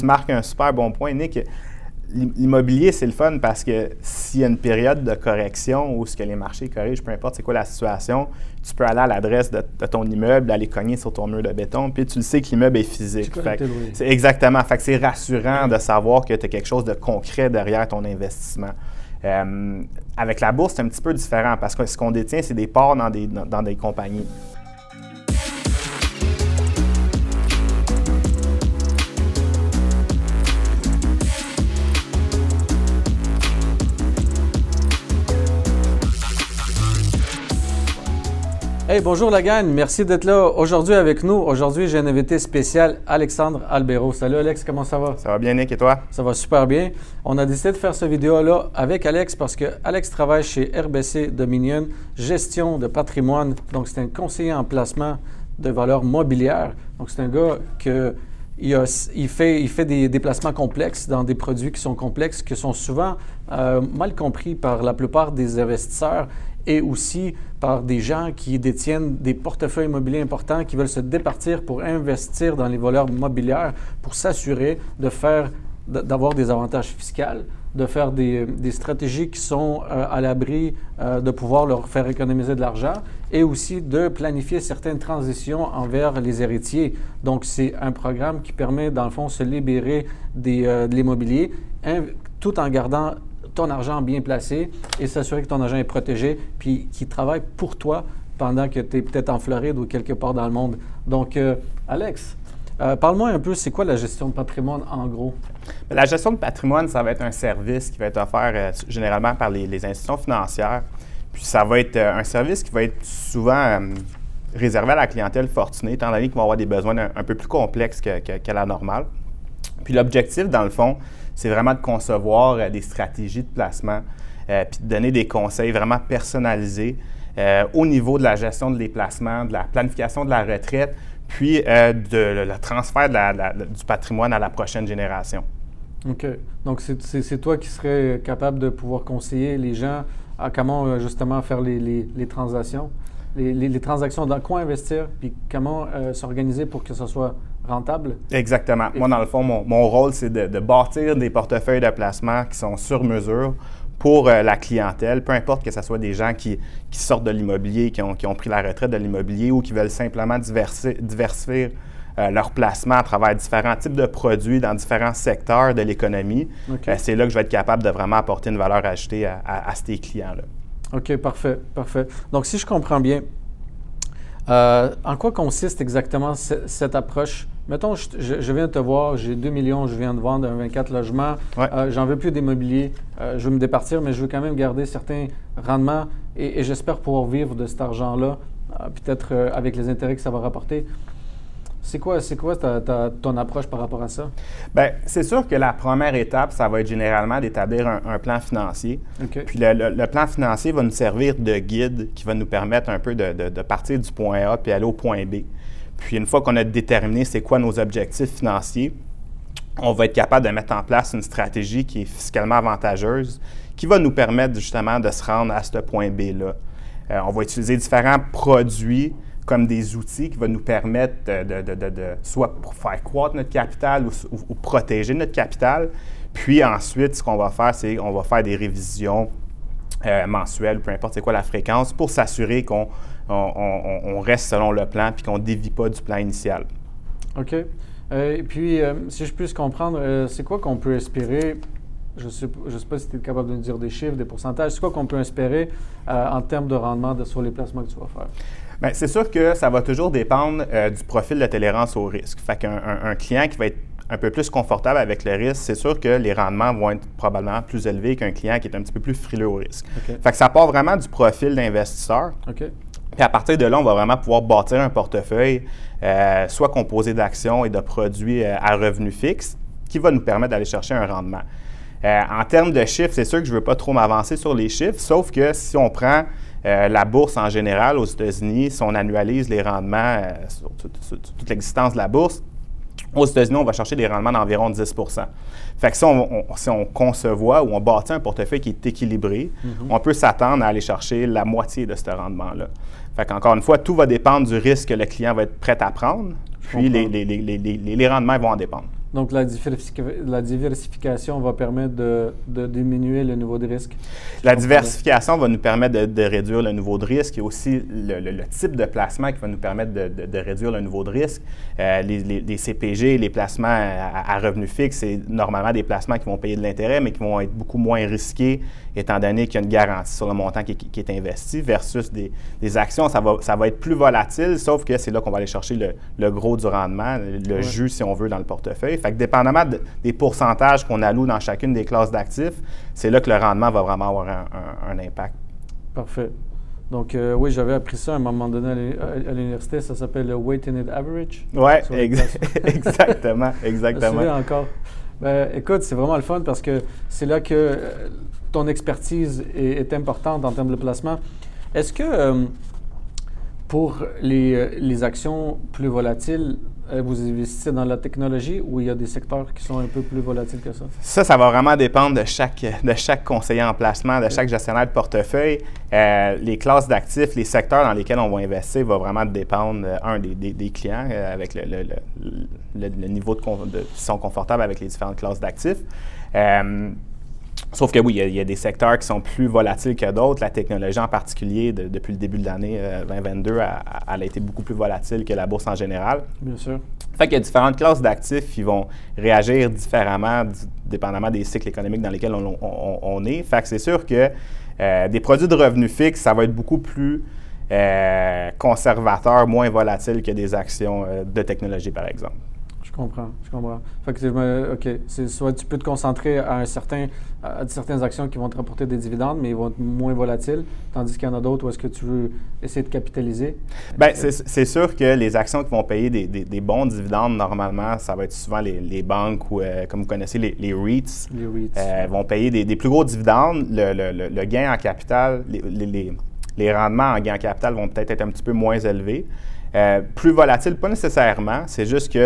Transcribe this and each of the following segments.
tu marques un super bon point, Nick. L'immobilier, c'est le fun parce que s'il y a une période de correction où ce que les marchés corrigent, peu importe c'est quoi la situation, tu peux aller à l'adresse de, ton immeuble, aller cogner sur ton mur de béton, puis tu le sais que l'immeuble est physique. C'est exactement. Fait que c'est rassurant de savoir que tu as quelque chose de concret derrière ton investissement. Euh, avec la bourse, c'est un petit peu différent parce que ce qu'on détient, c'est des parts dans des, dans des compagnies. Hey, bonjour la gang, merci d'être là aujourd'hui avec nous. Aujourd'hui, j'ai un invité spécial, Alexandre Albero. Salut Alex, comment ça va? Ça va bien Nick et toi? Ça va super bien. On a décidé de faire cette vidéo-là avec Alex parce que Alex travaille chez RBC Dominion, gestion de patrimoine. Donc, c'est un conseiller en placement de valeurs mobilières. Donc, c'est un gars que il, fait, des déplacements complexes dans des produits qui sont complexes, qui sont souvent euh, mal compris par la plupart des investisseurs et aussi par des gens qui détiennent des portefeuilles immobiliers importants, qui veulent se départir pour investir dans les valeurs mobilières, pour s'assurer de faire, d'avoir des avantages fiscaux, de faire des, stratégies qui sont euh, à l'abri euh, de pouvoir leur faire économiser de l'argent et aussi de planifier certaines transitions envers les héritiers. Donc, c'est un programme qui permet, dans le fond, de se libérer des, euh, de l'immobilier tout en gardant ton argent bien placé et s'assurer que ton argent est protégé, puis qu'il travaille pour toi pendant que tu es peut-être en Floride ou quelque part dans le monde. Donc, euh, Alex, euh, parle-moi un peu, c'est quoi la gestion de patrimoine en gros? La gestion de patrimoine, ça va être un service qui va être offert généralement par les, institutions financières. Puis ça va être un service qui va être souvent réservé à la clientèle fortunée, étant donné qu'ils vont avoir des besoins un, peu plus complexes que, la normale. Puis l'objectif, dans le fond, c'est vraiment de concevoir euh, des stratégies de placement, euh, puis de donner des conseils vraiment personnalisés euh, au niveau de la gestion de les placements, de la planification de la retraite, puis de le transfert du patrimoine à la prochaine génération. OK. Donc, c'est toi qui serais capable de pouvoir conseiller les gens à comment justement faire les, transactions, les, transactions, dans quoi investir, puis comment s'organiser pour que ce soit rentable. Exactement. Moi, dans le fond, mon, rôle, c'est de, bâtir des portefeuilles de placement qui sont sur mesure pour euh, la clientèle, peu importe que ce soit des gens qui, sortent de l'immobilier, qui ont, pris la retraite de l'immobilier ou qui veulent simplement diversifier euh, leur placement à travers différents types de produits dans différents secteurs de l'économie. Euh, c'est là que je vais être capable de vraiment apporter une valeur ajoutée à, à ces clients-là. OK, parfait, parfait. Donc, si je comprends bien, euh, en quoi consiste exactement cette approche? Mettons, je, viens de te voir, j'ai 2 millions, je viens de vendre un 24 logements, euh, j'en veux plus d'immobilier, euh, je veux me départir, mais je veux quand même garder certains rendements et j'espère pouvoir vivre de cet argent-là, peut-être avec les intérêts que ça va rapporter. C'est quoi, c'est quoi ton approche par rapport à ça? Bien, c'est sûr que la première étape, ça va être généralement d'établir un, plan financier. Puis le, plan financier va nous servir de guide qui va nous permettre un peu de, partir du point A puis aller au point B. Puis une fois qu'on a déterminé c'est quoi nos objectifs financiers, on va être capable de mettre en place une stratégie qui est fiscalement avantageuse, qui va nous permettre justement de se rendre à ce point B-là. Euh, on va utiliser différents produits comme des outils qui vont nous permettre de, soit pour faire croître notre capital ou, protéger notre capital. Puis ensuite, ce qu'on va faire, c'est qu'on va faire des révisions euh, mensuelles, peu importe c'est quoi la fréquence, pour s'assurer qu'on on, reste selon le plan puis qu'on ne dévie pas du plan initial. OK. Euh, et puis, euh, si je puisse comprendre, c'est quoi qu'on peut espérer je ne sais, pas si tu es capable de nous dire des chiffres, des pourcentages. C'est quoi qu'on peut espérer en termes de rendement sur les placements que tu vas faire? Bien, c'est sûr que ça va toujours dépendre euh, du profil de tolérance au risque. Fait qu'un un, client qui va être un peu plus confortable avec le risque, c'est sûr que les rendements vont être probablement plus élevés qu'un client qui est un petit peu plus frileux au risque. Fait que ça part vraiment du profil d'investisseur. Puis à partir de là, on va vraiment pouvoir bâtir un portefeuille, euh, soit composé d'actions et de produits euh, à revenus fixes, qui va nous permettre d'aller chercher un rendement. en termes de chiffres, c'est sûr que je ne veux pas trop m'avancer sur les chiffres, sauf que si on prend euh, la bourse en général aux États-Unis, si on annualise les rendements euh, sur, toute l'existence de la bourse, aux États-Unis, on va chercher des rendements d'environ 10 Fait que si on, si on, concevoit ou on bâtit un portefeuille qui est équilibré, mm-hmm. on peut s'attendre à aller chercher la moitié de ce rendement-là. Fait qu'encore une fois, tout va dépendre du risque que le client va être prêt à prendre, puis les, les, les, les, rendements vont en dépendre. Donc, la, la, diversification va permettre de, de, diminuer le niveau de risque. La diversification va nous permettre de, réduire le niveau de risque et aussi le, le, type de placement qui va nous permettre de, réduire le niveau de risque. Euh, les, les, CPG, les placements à, à revenus fixes, c'est normalement des placements qui vont payer de l'intérêt, mais qui vont être beaucoup moins risqués étant donné qu'il y a une garantie sur le montant qui, est investi, versus des, actions, ça va, ça va, être plus volatile, sauf que c'est là qu'on va aller chercher le, gros du rendement, le jus, si on veut, dans le portefeuille. Fait que dépendamment des pourcentages qu'on alloue dans chacune des classes d'actifs, c'est là que le rendement va vraiment avoir un, impact. Parfait. Donc, euh, oui, j'avais appris ça à un moment donné à l'université. Ça s'appelle le weighted average. Oui, exactement. exactement. Je encore. Ben, écoute, c'est vraiment le fun parce que c'est là que euh, ton expertise est, importante en termes de placement. Est-ce que euh, pour euh, les, actions plus volatiles, vous investissez dans la technologie ou il y a des secteurs qui sont un peu plus volatiles que ça? Ça, ça va vraiment dépendre de chaque, de chaque conseiller en placement, de chaque gestionnaire de portefeuille. les classes d'actifs, les secteurs dans lesquels on va investir va vraiment dépendre, un, des, des, clients avec le, le, le, niveau de, de, sont confortables avec les différentes classes d'actifs. Sauf que oui, il y, a, des secteurs qui sont plus volatiles que d'autres. La technologie en particulier, depuis le début de l'année 2022, euh, elle a été beaucoup plus volatile que la bourse en général. Bien sûr. Fait qu'il y a différentes classes d'actifs qui vont réagir différemment, dépendamment des cycles économiques dans lesquels on, est. Fait que c'est sûr que euh, des produits de revenus fixes, ça va être beaucoup plus euh, conservateur, moins volatile que des actions de technologie, par exemple. Je comprends, je comprends. Fait que, OK, c'est soit tu peux te concentrer à, un certain, à certaines actions qui vont te rapporter des dividendes, mais ils vont être moins volatiles, tandis qu'il y en a d'autres où est-ce que tu veux essayer de capitaliser? Bien, c'est sûr que les actions qui vont payer des, des, bons dividendes, normalement, ça va être souvent les, les banques ou, euh, comme vous connaissez, les, les REITs. Les REITs. Euh, vont payer des, plus gros dividendes. Le, le, le gain en capital, les, les rendements en gain en capital vont peut-être être un petit peu moins élevés. Euh, plus volatile, pas nécessairement. C'est juste que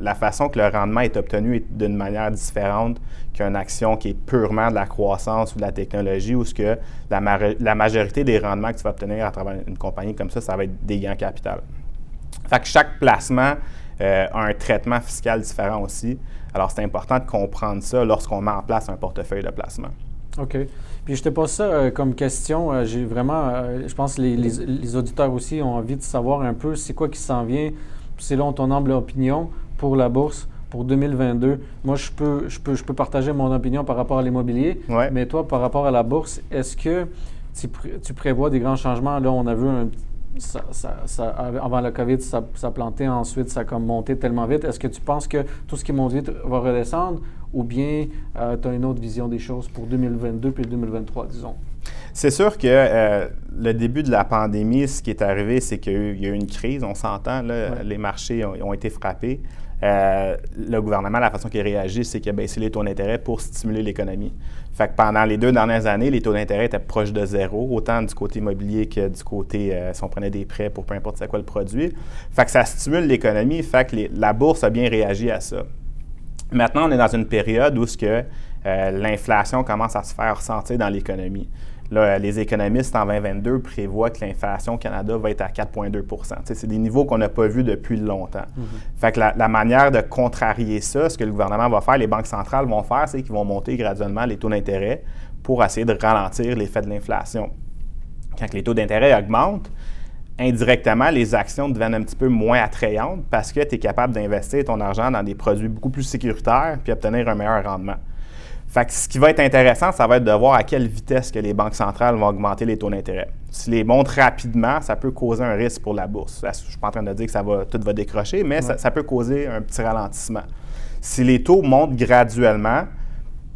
la façon que le rendement est obtenu est d'une manière différente qu'une action qui est purement de la croissance ou de la technologie, où ce que la, majorité des rendements que tu vas obtenir à travers une compagnie comme ça, ça va être des gains capital. Fait que chaque placement euh, a un traitement fiscal différent aussi. Alors, c'est important de comprendre ça lorsqu'on met en place un portefeuille de placement. OK. Puis je te pose ça euh, comme question. Euh, j'ai vraiment, euh, je pense que les, auditeurs aussi ont envie de savoir un peu c'est quoi qui s'en vient, selon ton humble opinion, pour la bourse pour 2022. Moi, je peux, je peux, je peux partager mon opinion par rapport à l'immobilier, mais toi, par rapport à la bourse, est-ce que tu, prévois des grands changements? Là, on a vu un, ça, ça, avant la COVID, ça, ça planté, ensuite ça a comme monté tellement vite. Est-ce que tu penses que tout ce qui monte vite va redescendre ou bien euh, tu as une autre vision des choses pour 2022 puis 2023, disons? C'est sûr que euh, le début de la pandémie, ce qui est arrivé, c'est qu'il y a eu une crise, on s'entend, les marchés ont, été frappés. Euh, le gouvernement, la façon qu'il réagit, c'est qu'il a baissé les taux d'intérêt pour stimuler l'économie. Fait que pendant les deux dernières années, les taux d'intérêt étaient proches de zéro, autant du côté immobilier que du côté, si on prenait des prêts pour peu importe c'est quoi le produit. Fait que ça stimule l'économie, fait que la bourse a bien réagi à ça. Maintenant, on est dans une période où ce que euh, l'inflation commence à se faire ressentir dans l'économie. Là, les économistes en 2022 prévoient que l'inflation au Canada va être à 4,2% C'est des niveaux qu'on n'a pas vus depuis longtemps. Mm-hmm. Fait que la, manière de contrarier ça, ce que le gouvernement va faire, les banques centrales vont faire, c'est qu'ils vont monter graduellement les taux d'intérêt pour essayer de ralentir l'effet de l'inflation. Quand les taux d'intérêt augmentent, indirectement, les actions deviennent un petit peu moins attrayantes parce que tu es capable d'investir ton argent dans des produits beaucoup plus sécuritaires puis obtenir un meilleur rendement. Fait que ce qui va être intéressant, ça va être de voir à quelle vitesse que les banques centrales vont augmenter les taux d'intérêt. Si les montent rapidement, ça peut causer un risque pour la bourse. Je ne suis pas en train de dire que ça va, tout va décrocher, mais ça, peut causer un petit ralentissement. Si les taux montent graduellement,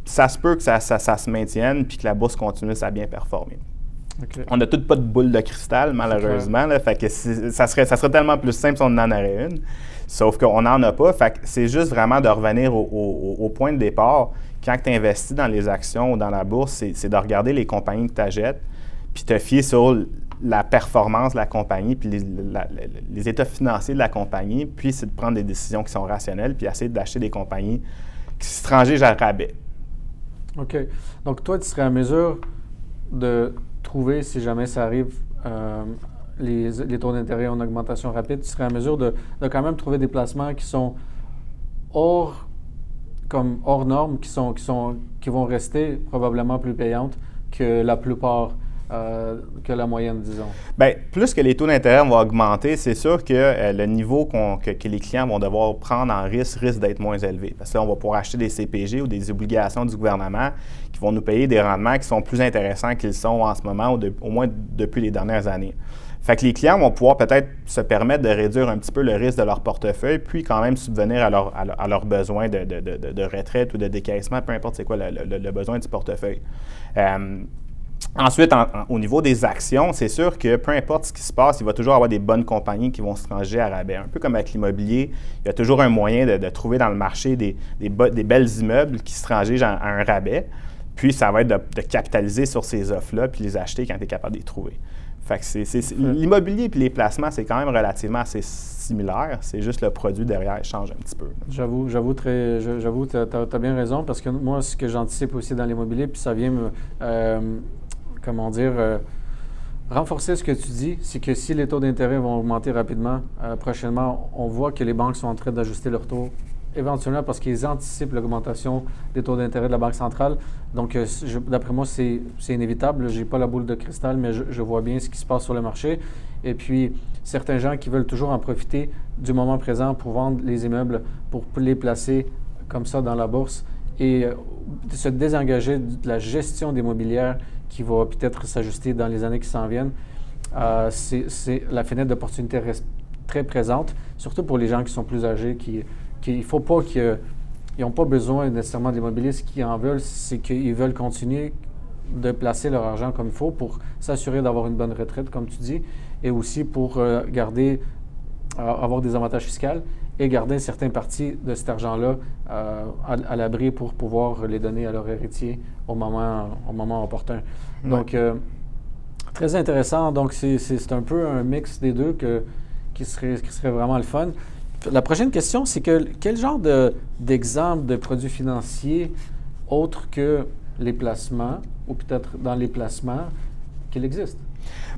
ça se peut que ça, ça se maintienne puis que la bourse continue à bien performer. On n'a toutes pas de boule de cristal, malheureusement. fait que ça, serait, ça serait tellement plus simple si on en aurait une. Sauf qu'on n'en a pas. Fait c'est juste vraiment de revenir au, point de départ. Quand tu investis dans les actions ou dans la bourse, c'est de regarder les compagnies que tu achètes, puis te fier sur la performance de la compagnie, puis les, états financiers de la compagnie, puis c'est de prendre des décisions qui sont rationnelles, puis essayer d'acheter des compagnies qui se à rabais. OK. Donc, toi, tu serais en mesure de trouver, si jamais ça arrive, euh, les, taux d'intérêt en augmentation rapide, tu serais en mesure de, de, quand même trouver des placements qui sont hors comme hors normes qui, sont, qui, sont, qui vont rester probablement plus payantes que la plupart euh, que la moyenne, disons? Bien, plus que les taux d'intérêt vont augmenter, c'est sûr que euh, le niveau que, les clients vont devoir prendre en risque risque d'être moins élevé. Parce que on va pouvoir acheter des CPG ou des obligations du gouvernement qui vont nous payer des rendements qui sont plus intéressants qu'ils sont en ce moment, ou au moins depuis les dernières années. Fait que les clients vont pouvoir peut-être se permettre de réduire un petit peu le risque de leur portefeuille, puis quand même subvenir à, leur, à, leurs besoins de, de, retraite ou de décaissement, peu importe c'est quoi le, besoin du portefeuille. Euh, Ensuite, au niveau des actions, c'est sûr que peu importe ce qui se passe, il va toujours avoir des bonnes compagnies qui vont se ranger à rabais. Un peu comme avec l'immobilier, il y a toujours un moyen de, trouver dans le marché des, des, belles immeubles qui se rangent à un rabais. Puis, ça va être de, capitaliser sur ces offres-là puis les acheter quand tu es capable de les trouver. Fait que l'immobilier et les placements, c'est quand même relativement assez similaire. C'est juste le produit derrière change un petit peu. J'avoue, j'avoue, très, j'avoue, tu as, bien raison parce que moi, ce que j'anticipe aussi dans l'immobilier, puis ça vient me, euh, comment dire, euh, renforcer ce que tu dis, c'est que si les taux d'intérêt vont augmenter rapidement, euh, prochainement, on voit que les banques sont en train d'ajuster leurs taux éventuellement parce qu'ils anticipent l'augmentation des taux d'intérêt de la Banque centrale. Donc, euh, d'après moi, c'est inévitable. Je n'ai pas la boule de cristal, mais je, vois bien ce qui se passe sur le marché. Et puis, certains gens qui veulent toujours en profiter du moment présent pour vendre les immeubles, pour les placer comme ça dans la bourse et se désengager de la gestion des mobilières qui va peut-être s'ajuster dans les années qui s'en viennent. Euh, c'est la fenêtre d'opportunité très présente, surtout pour les gens qui sont plus âgés, qui il ne faut pas qu'ils n'ont pas besoin nécessairement. Ce qu'ils en veulent, c'est qu'ils veulent continuer de placer leur argent comme il faut pour s'assurer d'avoir une bonne retraite, comme tu dis, et aussi pour euh, garder, euh, avoir des avantages fiscaux et garder une certaine partie de cet argent-là euh, à, l'abri pour pouvoir les donner à leur héritier au moment, au moment opportun. Donc, très intéressant. Donc, c'est un peu un mix des deux que, qui, serait, qui serait vraiment le fun. La prochaine question, c'est que quel genre d'exemple de, produits financiers autres que les placements, ou peut-être dans les placements, qu'il existe?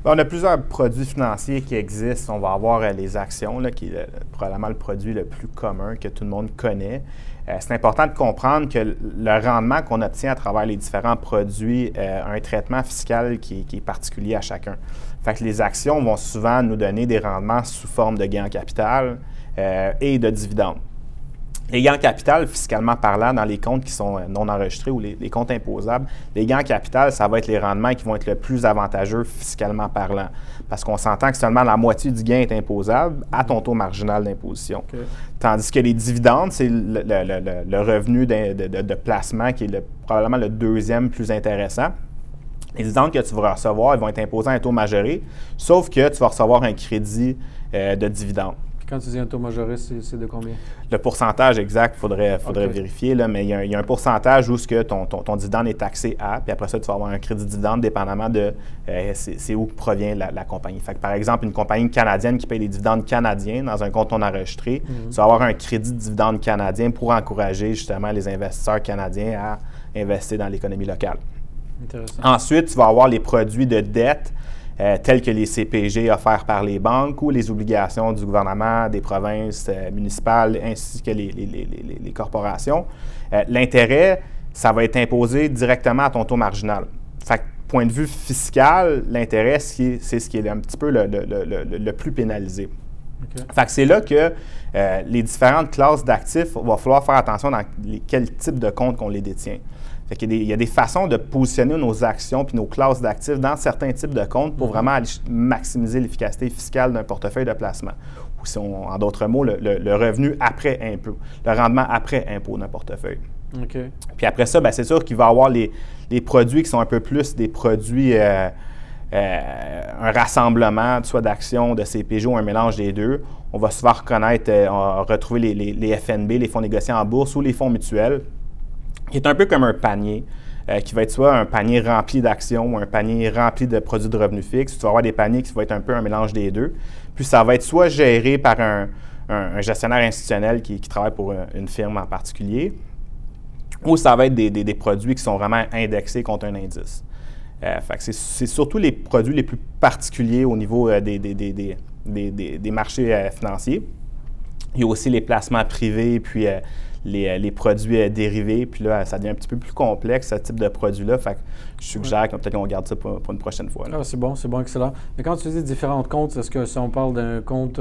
Ben, on a plusieurs produits financiers qui existent. On va avoir euh, les actions, qui est probablement le produit le plus commun que tout le monde connaît. Euh, c'est important de comprendre que le rendement qu'on obtient à travers les différents produits euh, a un traitement fiscal qui, est particulier à chacun. Fait que les actions vont souvent nous donner des rendements sous forme de gains en capital et de dividendes. Les gains en capital, fiscalement parlant, dans les comptes qui sont euh, non enregistrés ou les, comptes imposables, les gains en capital, ça va être les rendements qui vont être le plus avantageux fiscalement parlant. Parce qu'on s'entend que seulement la moitié du gain est imposable à ton taux marginal d'imposition. Tandis que les dividendes, c'est le, revenu de, placement qui est probablement le deuxième plus intéressant. Les dividendes que tu vas recevoir, ils vont être imposés à un taux majoré, sauf que tu vas recevoir un crédit euh, de dividende. Quand tu dis un taux majoré, c'est de combien? Le pourcentage exact, il faudrait, faudrait vérifier, là, mais il y, a, un pourcentage où ce que ton, ton, dividende est taxé à, puis après ça, tu vas avoir un crédit dividende dépendamment de euh, c'est où provient la, compagnie. Fait par exemple, une compagnie canadienne qui paye des dividendes canadiens dans un compte non enregistré, mhm. tu vas avoir un crédit dividende canadien pour encourager justement les investisseurs canadiens à investir dans l'économie locale. Ensuite, tu vas avoir les produits de dette euh, tels que les CPG offerts par les banques ou les obligations du gouvernement, des provinces euh, municipales ainsi que les, corporations. Euh, l'intérêt, ça va être imposé directement à ton taux marginal. Fait point de vue fiscal, l'intérêt, c'est ce qui est un petit peu le, plus pénalisé. Fait que c'est là que les différentes classes d'actifs, il va falloir faire attention dans quel type de compte qu'on les détient il, y a des, façons de positionner nos actions puis nos classes d'actifs dans certains types de comptes pour mhm. vraiment maximiser l'efficacité fiscale d'un portefeuille de placement. Ou si en d'autres mots, le, revenu après impôt, le rendement après impôt d'un portefeuille. Puis après ça, ben, c'est sûr qu'il va y avoir les, produits qui sont un peu plus des produits, euh, euh, un rassemblement, soit d'actions, de CPJ ou un mélange des deux. On va souvent reconnaître, euh, retrouver les, les FNB, les fonds négociés en bourse ou les fonds mutuels qui est un peu comme un panier, euh, qui va être soit un panier rempli d'actions ou un panier rempli de produits de revenus fixes. Tu vas avoir des paniers qui vont être un peu un mélange des deux. Puis ça va être soit géré par un, gestionnaire institutionnel qui, travaille pour une, firme en particulier, ou ça va être des, produits qui sont vraiment indexés contre un indice. Euh, c'est surtout les produits les plus particuliers au niveau euh, des, des, marchés financiers. Il y a aussi les placements privés, puis les, les produits dérivés. Puis là, ça devient un petit peu plus complexe, ce type de produit-là. Fait que je suggère que peut-être qu'on garde ça pour, une prochaine fois. Ah, c'est bon, c'est bon, excellent. Mais quand tu dis différents comptes, est-ce que si on parle d'un compte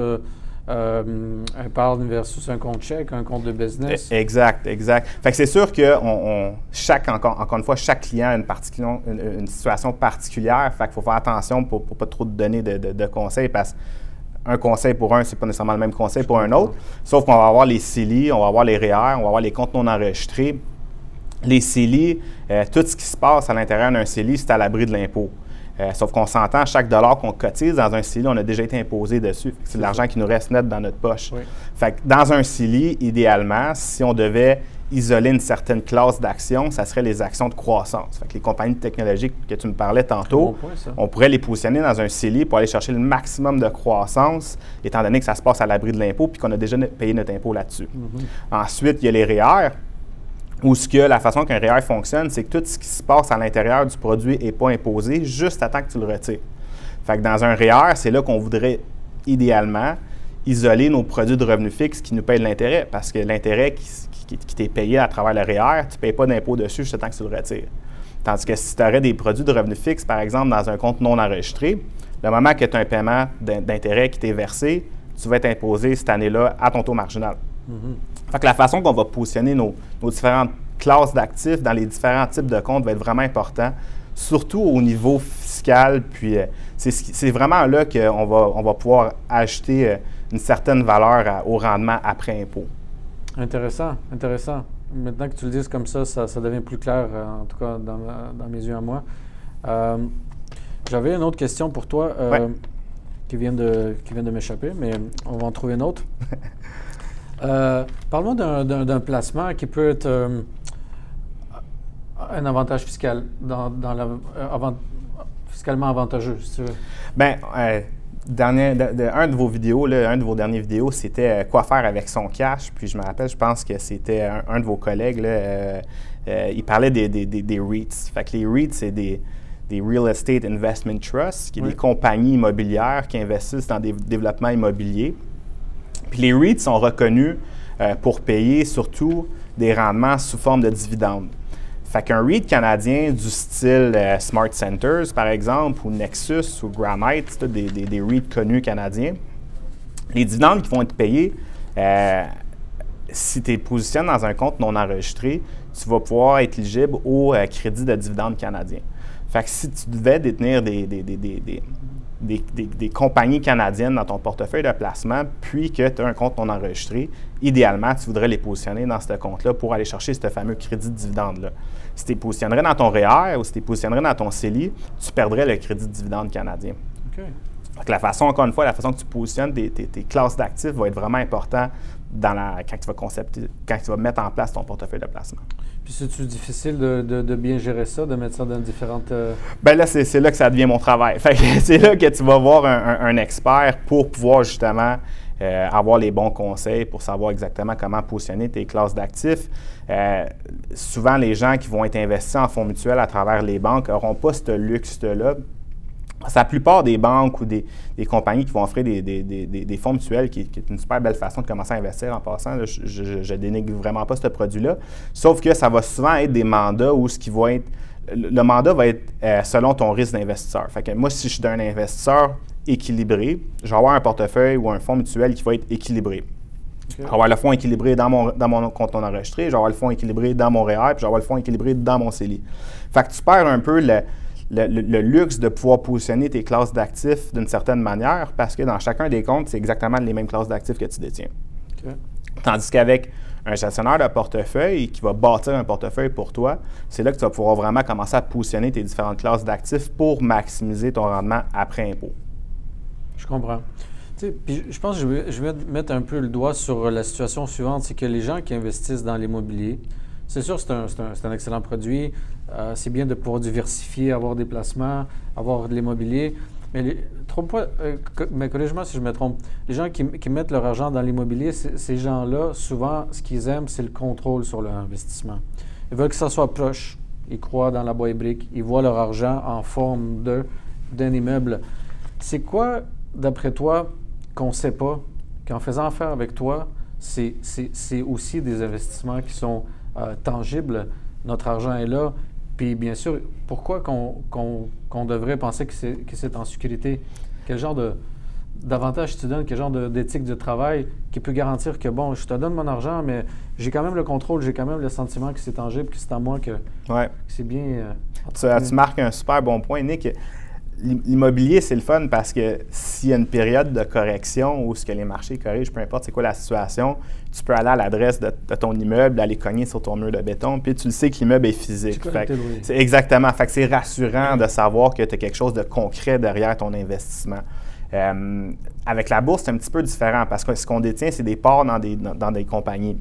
euh, un parle versus un compte chèque, un compte de business? Exact, exact. Fait que c'est sûr que on, chaque, encore, encore, une fois, chaque client a une, une, situation particulière. Fait qu'il faut faire attention pour ne pas trop donner de, conseils parce qu'un conseil pour un, c'est pas nécessairement le même conseil pour un autre. Sauf qu'on va avoir les CELI, on va avoir les REER, on va avoir les comptes non enregistrés. Les CELI, euh, tout ce qui se passe à l'intérieur d'un CELI, c'est à l'abri de l'impôt. Euh, sauf qu'on s'entend, chaque dollar qu'on cotise dans un CELI, on a déjà été imposé dessus. C'est de l'argent qui nous reste net dans notre poche. Fait que dans un CELI, idéalement, si on devait isoler une certaine classe d'actions, ça serait les actions de croissance. Fait que les compagnies technologiques que tu me parlais tantôt, on pourrait les positionner dans un CELI pour aller chercher le maximum de croissance, étant donné que ça se passe à l'abri de l'impôt puis qu'on a déjà payé notre impôt là-dessus. Mm-hmm. Ensuite, il y a les REER ou ce que la façon qu'un REER fonctionne, c'est que tout ce qui se passe à l'intérieur du produit n'est pas imposé juste à temps que tu le retires. Fait que dans un REER, c'est là qu'on voudrait idéalement isoler nos produits de revenus fixes qui nous payent de l'intérêt. Parce que l'intérêt qui, t'est payé à travers le REER, tu ne payes pas d'impôt dessus juste à temps que tu le retires. Tandis que si tu aurais des produits de revenus fixes, par exemple, dans un compte non enregistré, le moment que tu as un paiement d'intérêt qui t'est versé, tu vas être imposé cette année-là à ton taux marginal. Mm-hmm. Fait que la façon qu'on va positionner nos, différentes classes d'actifs dans les différents types de comptes va être vraiment important, surtout au niveau fiscal. Puis euh, c'est vraiment là qu'on va, on va pouvoir ajouter euh, une certaine valeur au rendement après impôt. Intéressant, intéressant. Maintenant que tu le dises comme ça, ça, devient plus clair, euh, en tout cas dans, mes yeux à moi. J'avais une autre question pour toi qui vient de, qui vient de m'échapper, mais on va en trouver une autre. Euh, Parle-moi d'un placement qui peut être euh, un avantage fiscal, dans, euh, fiscalement avantageux, si tu veux. Bien, dernier, un de vos vidéos, un de vos dernières vidéos, c'était quoi faire avec son cash. Puis je me rappelle, je pense que c'était un, de vos collègues, il parlait des, des, REITs. Fait que les REITs, c'est des, Real Estate Investment Trusts, qui sont des compagnies immobilières qui investissent dans des développements immobiliers. Puis les REITs sont reconnus euh, pour payer surtout des rendements sous forme de dividendes. Fait qu'un REIT canadien du style euh, Smart Centers, par exemple, ou Nexus ou Granite, c'est des, des, des, connus canadiens, les dividendes qui vont être payés, euh, si tu es positionné dans un compte non enregistré, tu vas pouvoir être éligible au crédit de dividendes canadien. Fait que si tu devais détenir des, des, compagnies canadiennes dans ton portefeuille de placement, puis que tu as un compte non enregistré, idéalement, tu voudrais les positionner dans ce compte-là pour aller chercher ce fameux crédit de dividende-là. Si tu les positionnerais dans ton REER ou si tu les positionnerais dans ton CELI, tu perdrais le crédit de dividende canadien. la façon, encore une fois, la façon que tu positionnes tes, classes d'actifs va être vraiment important dans la, quand, tu vas concepter, quand tu vas mettre en place ton portefeuille de placement. Puis c'est-tu difficile de, bien gérer ça, de mettre ça dans différentes... Euh... Bien là, c'est là que ça devient mon travail. c'est là que tu vas voir un, expert pour pouvoir justement euh, avoir les bons conseils pour savoir exactement comment positionner tes classes d'actifs. Euh, souvent, les gens qui vont être investis en fonds mutuels à travers les banques n'auront pas ce luxe-là la plupart des banques ou des, compagnies qui vont offrir des, fonds mutuels, qui, est une super belle façon de commencer à investir en passant, je, ne dénigre vraiment pas ce produit-là. Sauf que ça va souvent être des mandats où ce qui va être. Le mandat va être euh, selon ton risque d'investisseur. Fait que moi, si je suis un investisseur équilibré, je vais avoir un portefeuille ou un fonds mutuel qui va être équilibré. Je vais avoir le fonds équilibré dans mon, dans mon compte non enregistré, je vais avoir le fonds équilibré dans mon REER, puis je vais avoir le fonds équilibré dans mon CELI. Fait que tu perds un peu le, le, luxe de pouvoir positionner tes classes d'actifs d'une certaine manière parce que dans chacun des comptes, c'est exactement les mêmes classes d'actifs que tu détiens. Tandis qu'avec un gestionnaire de portefeuille qui va bâtir un portefeuille pour toi, c'est là que tu vas pouvoir vraiment commencer à positionner tes différentes classes d'actifs pour maximiser ton rendement après impôt. Je comprends. Puis je pense que je vais, je vais, mettre un peu le doigt sur la situation suivante, c'est que les gens qui investissent dans l'immobilier, c'est sûr, c'est un, un, excellent produit. Euh, c'est bien de pouvoir diversifier, avoir des placements, avoir de l'immobilier. Mais trompe pas, euh, mais corrige-moi si je me trompe. Les gens qui, mettent leur argent dans l'immobilier, ces gens-là, souvent, ce qu'ils aiment, c'est le contrôle sur leur investissement. Ils veulent que ça soit proche. Ils croient dans la boîte brique. Ils voient leur argent en forme d'un immeuble. C'est quoi, d'après toi, qu'on ne sait pas, qu'en faisant affaire avec toi, c'est aussi des investissements qui sont euh, tangibles. Notre argent est là. Puis bien sûr, pourquoi qu'on devrait penser que c'est en sécurité? Quel genre de d'avantage tu donnes, quel genre d'éthique de, travail qui peut garantir que, bon, je te donne mon argent, mais j'ai quand même le contrôle, j'ai quand même le sentiment que c'est tangible, que c'est à moi, que, c'est bien... Euh, tu, tu, marques un super bon point, Nick. L'immobilier, c'est le fun parce que s'il y a une période de correction où ce que les marchés corrigent, peu importe c'est quoi la situation, tu peux aller à l'adresse de, ton immeuble, aller cogner sur ton mur de béton, puis tu le sais que l'immeuble est physique. C'est exactement. Fait que c'est rassurant de savoir que tu as quelque chose de concret derrière ton investissement. Euh, avec la bourse, c'est un petit peu différent parce que ce qu'on détient, c'est des parts dans des, dans, des compagnies.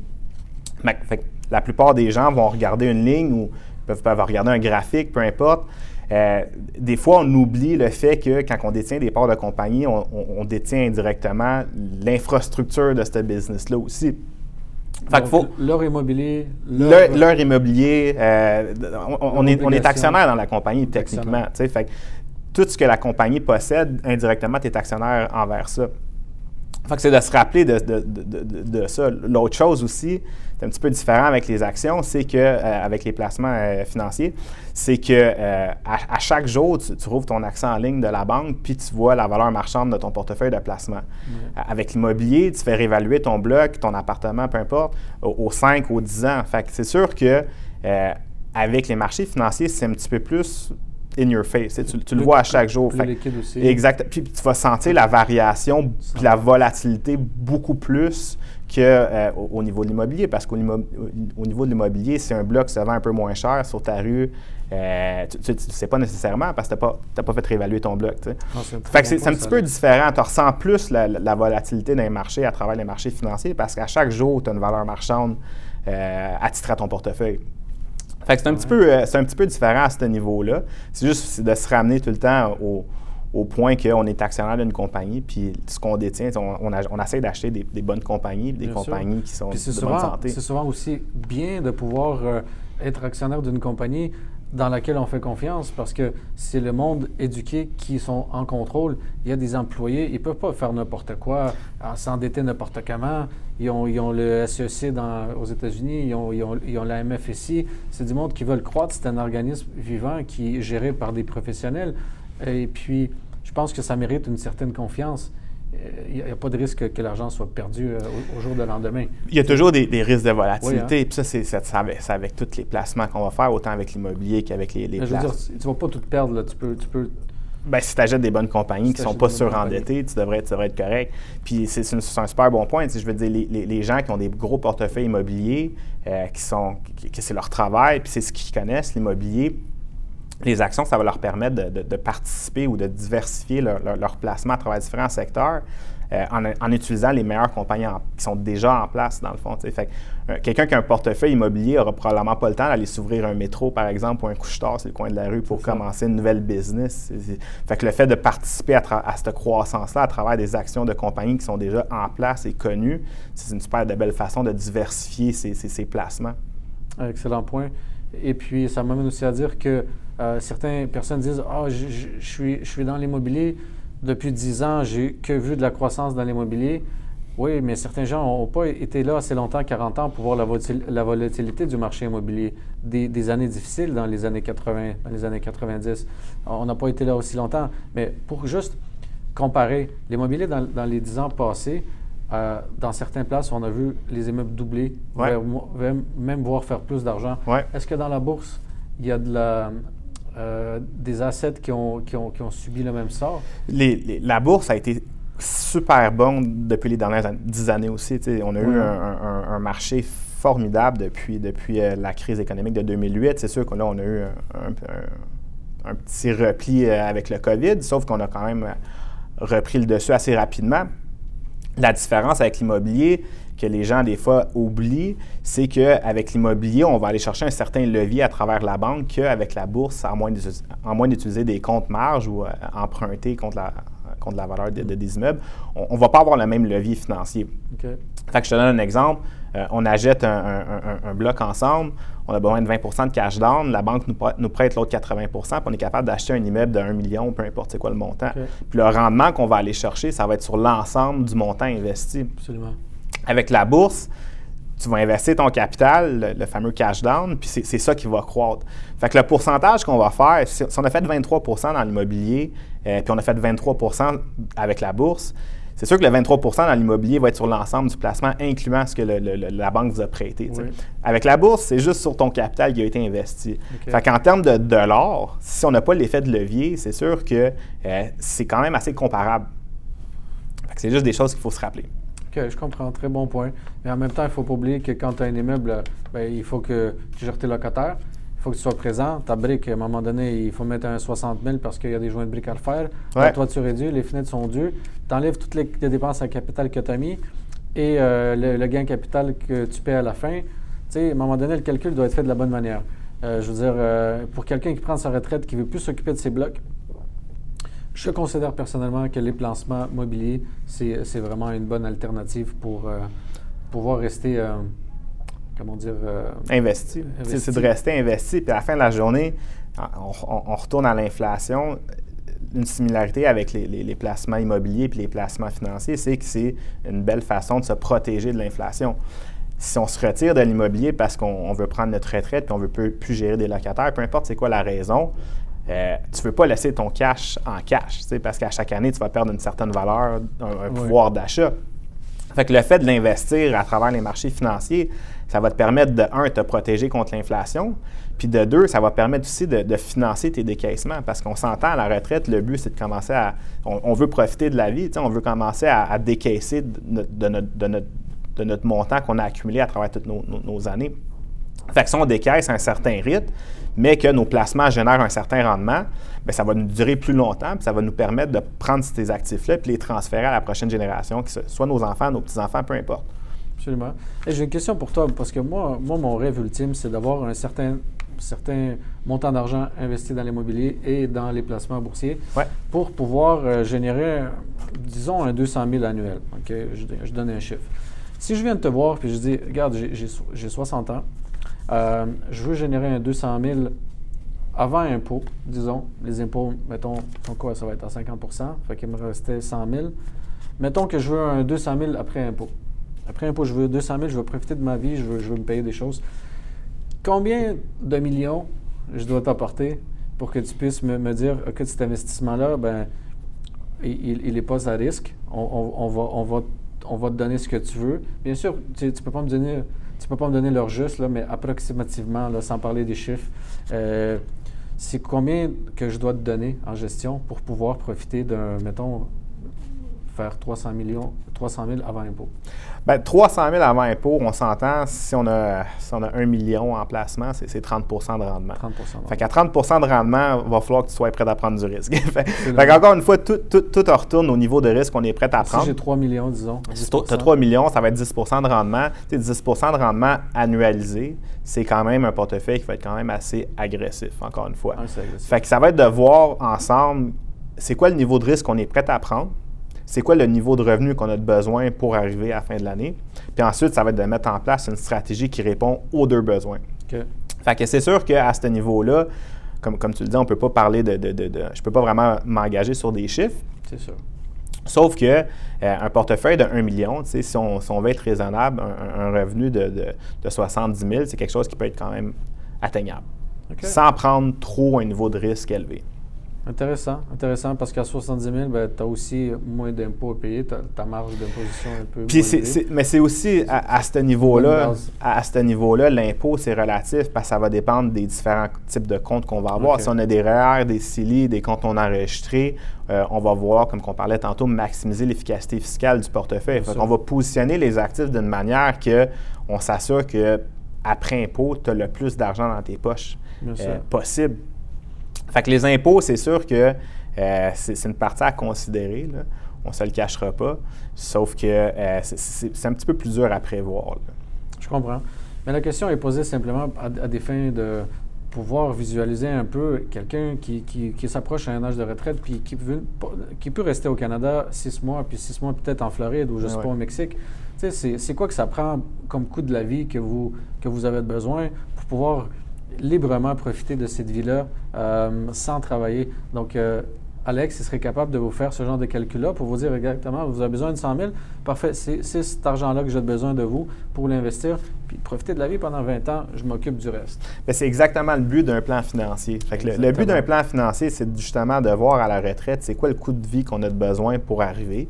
Fait la plupart des gens vont regarder une ligne ou peuvent, peuvent regarder un graphique, peu importe. Euh, des fois, on oublie le fait que quand on détient des parts de compagnie, on, détient indirectement l'infrastructure de ce business-là aussi. Fait faut, leur immobilier. Leur, immobilier. Euh, on, est, on, est, actionnaire dans la compagnie, techniquement. Fait tout ce que la compagnie possède, indirectement, tu es actionnaire envers ça. Fait que c'est de se rappeler de, de, de, de ça. L'autre chose aussi, c'est un petit peu différent avec les actions, c'est que, euh, avec les placements euh, financiers, c'est que euh, à, chaque jour, tu, trouves ton accent en ligne de la banque, puis tu vois la valeur marchande de ton portefeuille de placement. Avec l'immobilier, tu fais réévaluer ton bloc, ton appartement, peu importe, aux 5, aux 10 ans. Fait que c'est sûr que avec les marchés financiers, c'est un petit peu plus in your face. Tu, le vois à chaque jour. aussi. Exact. Puis, tu vas sentir la variation, puis la volatilité beaucoup plus qu'au euh, au niveau de l'immobilier. Parce qu'au niveau de l'immobilier, si un bloc se vend un peu moins cher sur ta rue, euh, tu ne sais pas nécessairement parce que tu n'as pas, fait réévaluer ton bloc. fait que c'est un petit peu différent. Tu ressens plus la, volatilité d'un marché à travers les marchés financiers parce qu'à chaque jour, tu as une valeur marchande euh, attitrée à ton portefeuille c'est un, petit peu, euh, un petit peu différent à ce niveau-là. C'est juste de se ramener tout le temps au, point qu'on est actionnaire d'une compagnie, puis ce qu'on détient, on, on, essaie d'acheter des, bonnes compagnies, des compagnies qui sont de bonne santé. C'est souvent aussi bien de pouvoir euh, être actionnaire d'une compagnie dans laquelle on fait confiance parce que c'est le monde éduqué qui sont en contrôle. Il y a des employés, ils ne peuvent pas faire n'importe quoi, s'endetter n'importe comment. Ils ont, ils ont, le SEC dans, aux États-Unis, ils ont, ils, ont, ils ont, la MFSI. C'est du monde qui veulent croître. C'est un organisme vivant qui est géré par des professionnels. Et puis, je pense que ça mérite une certaine confiance il n'y a, pas de risque que l'argent soit perdu euh, au, jour de lendemain. Il y a toujours des, risques de volatilité. Hein. Puis ça, c'est avec, tous les placements qu'on va faire, autant avec l'immobilier qu'avec les, les Je veux dire, tu ne vas pas tout perdre. Là. Tu peux, tu peux... Ben, si tu achètes des bonnes compagnies qui ne sont pas surendettées, tu devrais, tu devrais être correct. Puis c'est un super bon point. Je veux dire, les, les, gens qui ont des gros portefeuilles immobiliers, euh, qui sont, que c'est leur travail, puis c'est ce qu'ils connaissent, l'immobilier, les actions, ça va leur permettre de, participer ou de diversifier leur, placement à travers différents secteurs euh, en, utilisant les meilleures compagnies qui sont déjà en place, dans le fond. Fait euh, quelqu'un qui a un portefeuille immobilier n'aura probablement pas le temps d'aller s'ouvrir un métro, par exemple, ou un couche-tard sur le coin de la rue pour commencer une nouvelle business. Fait que le fait de participer à, cette croissance-là à travers des actions de compagnies qui sont déjà en place et connues, c'est une super de belle façon de diversifier ses, placements. Excellent point. Et puis, ça m'amène aussi à dire que euh, certaines personnes disent Ah, je, suis, je suis dans l'immobilier depuis 10 ans, j'ai que vu de la croissance dans l'immobilier. Oui, mais certains gens n'ont pas été là assez longtemps, 40 ans, pour voir la, volatilité du marché immobilier. Des, années difficiles dans les années 80, dans les années 90. On n'a pas été là aussi longtemps. Mais pour juste comparer, l'immobilier dans, dans, les 10 ans passés, euh, dans certaines places, on a vu les immeubles doubler, même voir faire plus d'argent. Est-ce que dans la bourse, il y a de la, euh, des assets qui ont, qui, ont, qui ont, subi le même sort? la bourse a été super bonne depuis les dernières dix années aussi. On a eu un, marché formidable depuis, depuis euh, la crise économique de 2008. C'est sûr qu'on on a eu un, petit repli euh, avec le COVID, sauf qu'on a quand même repris le dessus assez rapidement. La différence avec l'immobilier, que les gens, des fois, oublient, c'est qu'avec l'immobilier, on va aller chercher un certain levier à travers la banque qu'avec la bourse, à moins d'utiliser des comptes marge ou euh, emprunter contre la, contre la valeur de, des immeubles, on ne va pas avoir le même levier financier. Fait que je te donne un exemple. Euh, on achète un, bloc ensemble, on a besoin de 20% de cash down, la banque nous, prête l'autre 80 puis on est capable d'acheter un immeuble de 1 million, peu importe c'est quoi le montant. Puis le rendement qu'on va aller chercher, ça va être sur l'ensemble du montant investi. Absolument. Avec la bourse, tu vas investir ton capital, le, fameux cash down, puis c'est ça qui va croître. Fait que le pourcentage qu'on va faire, si, on a fait 23% dans l'immobilier, euh, puis on a fait 23% avec la bourse, c'est sûr que le 23% dans l'immobilier va être sur l'ensemble du placement, incluant ce que la banque vous a prêté. Avec la bourse, c'est juste sur ton capital qui a été investi. Fait qu'en termes de dollars, si on n'a pas l'effet de levier, c'est sûr que euh, c'est quand même assez comparable. c'est juste des choses qu'il faut se rappeler. OK, je comprends. Très bon point. Mais en même temps, il ne faut pas oublier que quand tu as un immeuble, ben, il faut que tu gères tes locataires. Il faut que tu sois présent. Ta brique, à un moment donné, il faut mettre un 60 000 parce qu'il y a des joints de briques à refaire. La toiture est due, les fenêtres sont dues. Tu enlèves toutes les, dépenses à capital que tu as mis et euh, le, gain capital que tu paies à la fin. Tu sais, à un moment donné, le calcul doit être fait de la bonne manière. Euh, je veux dire, euh, pour quelqu'un qui prend sa retraite, qui veut plus s'occuper de ses blocs, je considère personnellement que les placements mobiliers, c'est vraiment une bonne alternative pour pouvoir rester comment dire... Euh, investi. C'est de rester investi. Puis à la fin de la journée, on, retourne à l'inflation. Une similarité avec les, placements immobiliers puis les placements financiers, c'est que c'est une belle façon de se protéger de l'inflation. Si on se retire de l'immobilier parce qu'on veut prendre notre retraite puis on veut plus, plus gérer des locataires, peu importe c'est quoi la raison, euh, tu ne veux pas laisser ton cash en cash, parce qu'à chaque année, tu vas perdre une certaine valeur, un, pouvoir d'achat. Fait que le fait de l'investir à travers les marchés financiers, ça va te permettre de, un, te protéger contre l'inflation, puis de deux, ça va permettre aussi de, financer tes décaissements parce qu'on s'entend à la retraite, le but, c'est de commencer à. On, veut profiter de la vie, on veut commencer à, décaisser de, notre, montant qu'on a accumulé à travers toutes nos, années. Fait que si on décaisse un certain rythme, mais que nos placements génèrent un certain rendement, bien, ça va nous durer plus longtemps, puis ça va nous permettre de prendre ces actifs-là puis les transférer à la prochaine génération, que ce soit nos enfants, nos petits-enfants, peu importe. Absolument. J'ai une question pour toi, parce que moi, moi mon rêve ultime, c'est d'avoir un certain, certain montant d'argent investi dans l'immobilier et dans les placements boursiers pour pouvoir euh, générer, disons, un 200 000 annuel. OK? Je, donne un chiffre. Si je viens de te voir puis je dis, regarde, j'ai 60 ans, euh, je veux générer un 200 000 avant impôt, disons, les impôts, mettons, quoi, ça va être à 50% fait qu'il me restait 100 000. Mettons que je veux un 200 000 après impôt. Après impôt, je veux 200 000, je veux profiter de ma vie, je veux, me payer des choses. Combien de millions je dois t'apporter pour que tu puisses me, dire que cet investissement-là, ben, il n'est pas à risque. On, va, on, va, on va te donner ce que tu veux. Bien sûr, tu ne peux pas me donner tu peux pas me donner l'heure juste, là, mais approximativement, sans parler des chiffres, euh, c'est combien que je dois te donner en gestion pour pouvoir profiter d'un, mettons, faire 300 millions, 300 000 avant impôt? Bien, 300 000 avant impôt, on s'entend, si on a, si on a 1 million en placement, c'est 30% de rendement. 30 Fait qu'à 30% de rendement, il va falloir que tu sois prêt à prendre du risque. fait, qu'encore une fois, tout, tout, tout retourne au niveau de risque qu'on est prêt à prendre. Si j'ai 3 millions, disons. Si tu as 3 millions, ça va être 10 de rendement. Tu 10% de rendement annualisé, c'est quand même un portefeuille qui va être quand même assez agressif, encore une fois. Ah, fait que ça va être de voir ensemble c'est quoi le niveau de risque qu'on est prêt à prendre c'est quoi le niveau de revenu qu'on a besoin pour arriver à la fin de l'année? Puis ensuite, ça va être de mettre en place une stratégie qui répond aux deux besoins. Fait que c'est sûr qu'à ce niveau-là, comme, comme tu le dis, on ne peut pas parler de, de, de, Je peux pas vraiment m'engager sur des chiffres. C'est sûr. Sauf que euh, un portefeuille de 1 million, si on, si on veut être raisonnable, un, revenu de, de, 70 000, c'est quelque chose qui peut être quand même atteignable. Sans prendre trop un niveau de risque élevé. Intéressant, intéressant, parce qu'à 70 000, tu as aussi moins d'impôts à payer, ta marge d'imposition un peu Puis Mais c'est aussi à, ce niveau-là, à, ce niveau-là, l'impôt, c'est relatif parce que ça va dépendre des différents types de comptes qu'on va avoir. Si on a des REER, des CILI, des comptes non enregistrés, euh, on va voir, comme on parlait tantôt, maximiser l'efficacité fiscale du portefeuille. on va positionner les actifs d'une manière que on s'assure que après impôt, tu as le plus d'argent dans tes poches euh, possible. Fait que les impôts, c'est sûr que euh, c'est une partie à considérer. On ne se le cachera pas. Sauf que euh, c'est un petit peu plus dur à prévoir. Je comprends. Mais la question est posée simplement à, des fins de pouvoir visualiser un peu quelqu'un qui, qui, s'approche à un âge de retraite puis qui, peut rester au Canada six mois, puis six mois peut-être en Floride ou je ne sais pas au Mexique. C'est quoi que ça prend comme coût de la vie que vous, que vous avez besoin pour pouvoir librement profiter de cette vie-là euh, sans travailler. Donc, euh, Alex, il serait capable de vous faire ce genre de calcul-là pour vous dire exactement, vous avez besoin de 100 000 parfait, c'est cet argent-là que j'ai besoin de vous pour l'investir. Puis profiter de la vie pendant 20 ans, je m'occupe du reste. C'est exactement le but d'un plan financier. le, but d'un plan financier, c'est justement de voir à la retraite, c'est quoi le coût de vie qu'on a de besoin pour arriver.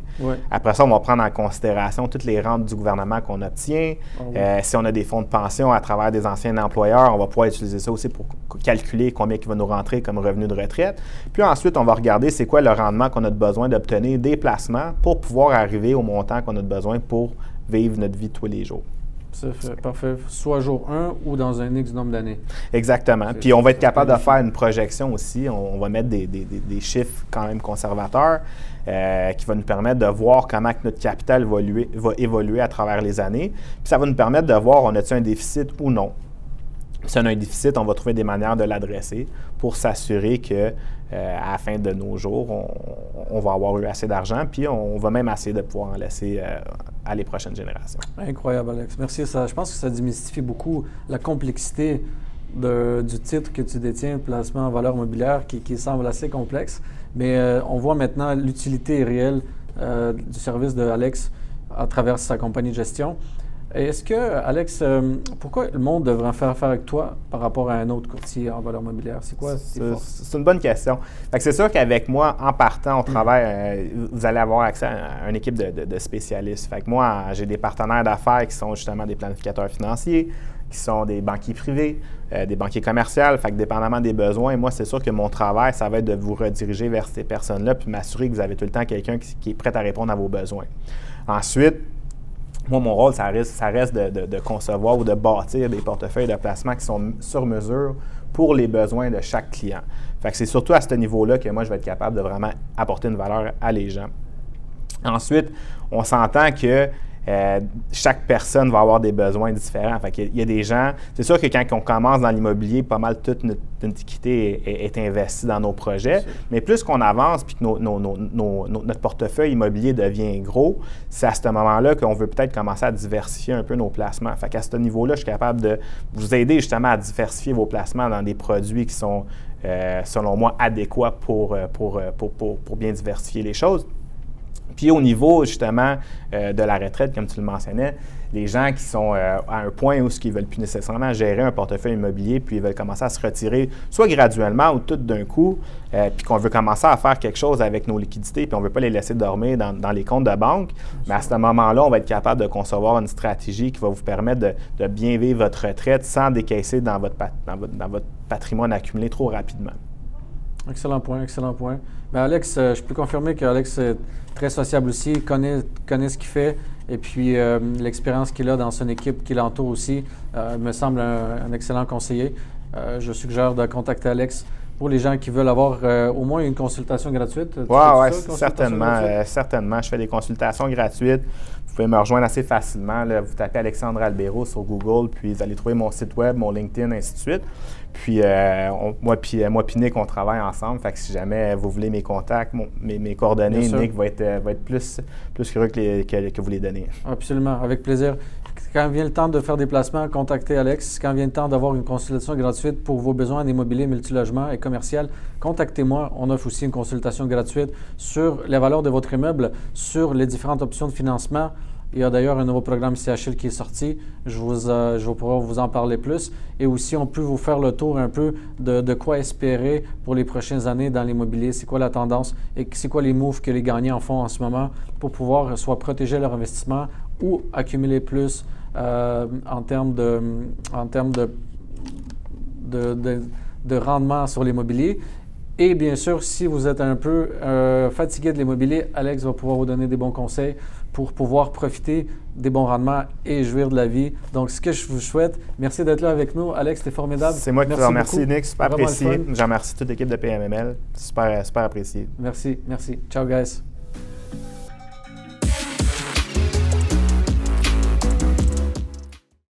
Après ça, on va prendre en considération toutes les rentes du gouvernement qu'on obtient. Ah euh, si on a des fonds de pension à travers des anciens employeurs, on va pouvoir utiliser ça aussi pour calculer combien il va nous rentrer comme revenu de retraite. Puis ensuite, on va regarder c'est quoi le rendement qu'on a besoin d'obtenir des placements pour pouvoir arriver au montant qu'on a besoin pour vivre notre vie tous les jours. Parfait. Soit jour 1 ou dans un X nombre d'années. Exactement. Puis on va être capable de faire une projection aussi. On, va mettre des, chiffres quand même conservateurs euh, qui vont nous permettre de voir comment notre capital va évoluer, va évoluer à travers les années. Puis ça va nous permettre de voir on a-t-il un déficit ou non. Si on a un déficit, on va trouver des manières de l'adresser pour s'assurer que euh, à la fin de nos jours, on, va avoir eu assez d'argent, puis on, va même essayer de pouvoir en laisser euh, à les prochaines générations. Incroyable, Alex. Merci. Je pense que ça démystifie beaucoup la complexité du titre que tu détiens, placement en valeur mobilière, qui, semble assez complexe. Mais euh, on voit maintenant l'utilité réelle du service de Alex à travers sa compagnie de gestion. Est-ce que, Alex, euh, pourquoi le monde devrait faire affaire avec toi par rapport à un autre courtier en valeur mobilière? C'est quoi C'est une bonne question. C'est sûr qu'avec moi, en partant au travail, euh, vous allez avoir accès à une équipe de, spécialistes. Fait que moi, j'ai des partenaires d'affaires qui sont justement des planificateurs financiers, qui sont des banquiers privés, euh, des banquiers commerciaux. Fait que dépendamment des besoins, moi, c'est sûr que mon travail, ça va être de vous rediriger vers ces personnes-là, puis m'assurer que vous avez tout le temps quelqu'un qui est prêt à répondre à vos besoins. Ensuite, moi, mon rôle, ça reste, de, concevoir ou de bâtir des portefeuilles de placement qui sont sur mesure pour les besoins de chaque client. Fait c'est surtout à ce niveau-là que moi, je vais être capable de vraiment apporter une valeur à les gens. Ensuite, on s'entend que euh, chaque personne va avoir des besoins différents. Fait il, y a, des gens, c'est sûr que quand on commence dans l'immobilier, pas mal toute notre, équité est, investie dans nos projets, mais plus qu'on avance puis que notre portefeuille immobilier devient gros, c'est à ce moment-là qu'on veut peut-être commencer à diversifier un peu nos placements. Fait qu'à ce niveau-là, je suis capable de vous aider justement à diversifier vos placements dans des produits qui sont, euh, selon moi, adéquats pour, euh, pour, pour bien diversifier les choses. Puis au niveau justement euh, de la retraite, comme tu le mentionnais, les gens qui sont euh, à un point où ils ne veulent plus nécessairement gérer un portefeuille immobilier, puis ils veulent commencer à se retirer, soit graduellement ou tout d'un coup, euh, puis qu'on veut commencer à faire quelque chose avec nos liquidités, puis on ne veut pas les laisser dormir dans, les comptes de banque, mais à ce moment-là, on va être capable de concevoir une stratégie qui va vous permettre de, bien vivre votre retraite sans décaisser dans votre, dans votre patrimoine accumulé trop rapidement. Excellent point, excellent point. Mais Alex, euh, je peux confirmer qu'Alex est très sociable aussi, connaît, connaît ce qu'il fait et puis euh, l'expérience qu'il a dans son équipe qui l'entoure aussi euh, me semble un, excellent conseiller. je suggère de contacter Alex pour les gens qui veulent avoir au moins une consultation gratuite. Oui, ouais, certainement, certainement. Je fais des consultations gratuites. Vous pouvez me rejoindre assez facilement. Vous tapez Alexandre Albero sur Google, puis vous allez trouver mon site web, mon LinkedIn, ainsi de suite. Puis euh, moi, puis euh, moi Nick, on travaille ensemble. Fait que si jamais vous voulez mes contacts, mes, coordonnées, Nick va être, euh, va être plus, plus heureux que, que, vous les donnez. Absolument, avec plaisir. Quand vient le temps de faire des placements, contactez Alex. Quand vient le temps d'avoir une consultation gratuite pour vos besoins en immobilier, multilogement et commercial, contactez-moi. On offre aussi une consultation gratuite sur les valeurs de votre immeuble, sur les différentes options de financement. Il y a d'ailleurs un nouveau programme CHL qui est sorti. Je, vous, euh, je vais pouvoir vous en parler plus. Et aussi, on peut vous faire le tour un peu de, quoi espérer pour les prochaines années dans l'immobilier. C'est quoi la tendance et c'est quoi les moves que les gagnants font en ce moment pour pouvoir soit protéger leur investissement ou accumuler plus euh, en termes de, en termes de, de, rendement sur l'immobilier. Et bien sûr, si vous êtes un peu euh, fatigué de l'immobilier, Alex va pouvoir vous donner des bons conseils pour pouvoir profiter des bons rendements et jouir de la vie. Donc, ce que je vous souhaite, merci d'être là avec nous. Alex, c'était formidable. C'est moi qui te remercie, Nick. Super apprécié. J'en remercie toute l'équipe de PMML. Super, super apprécié. Merci, merci. Ciao, guys.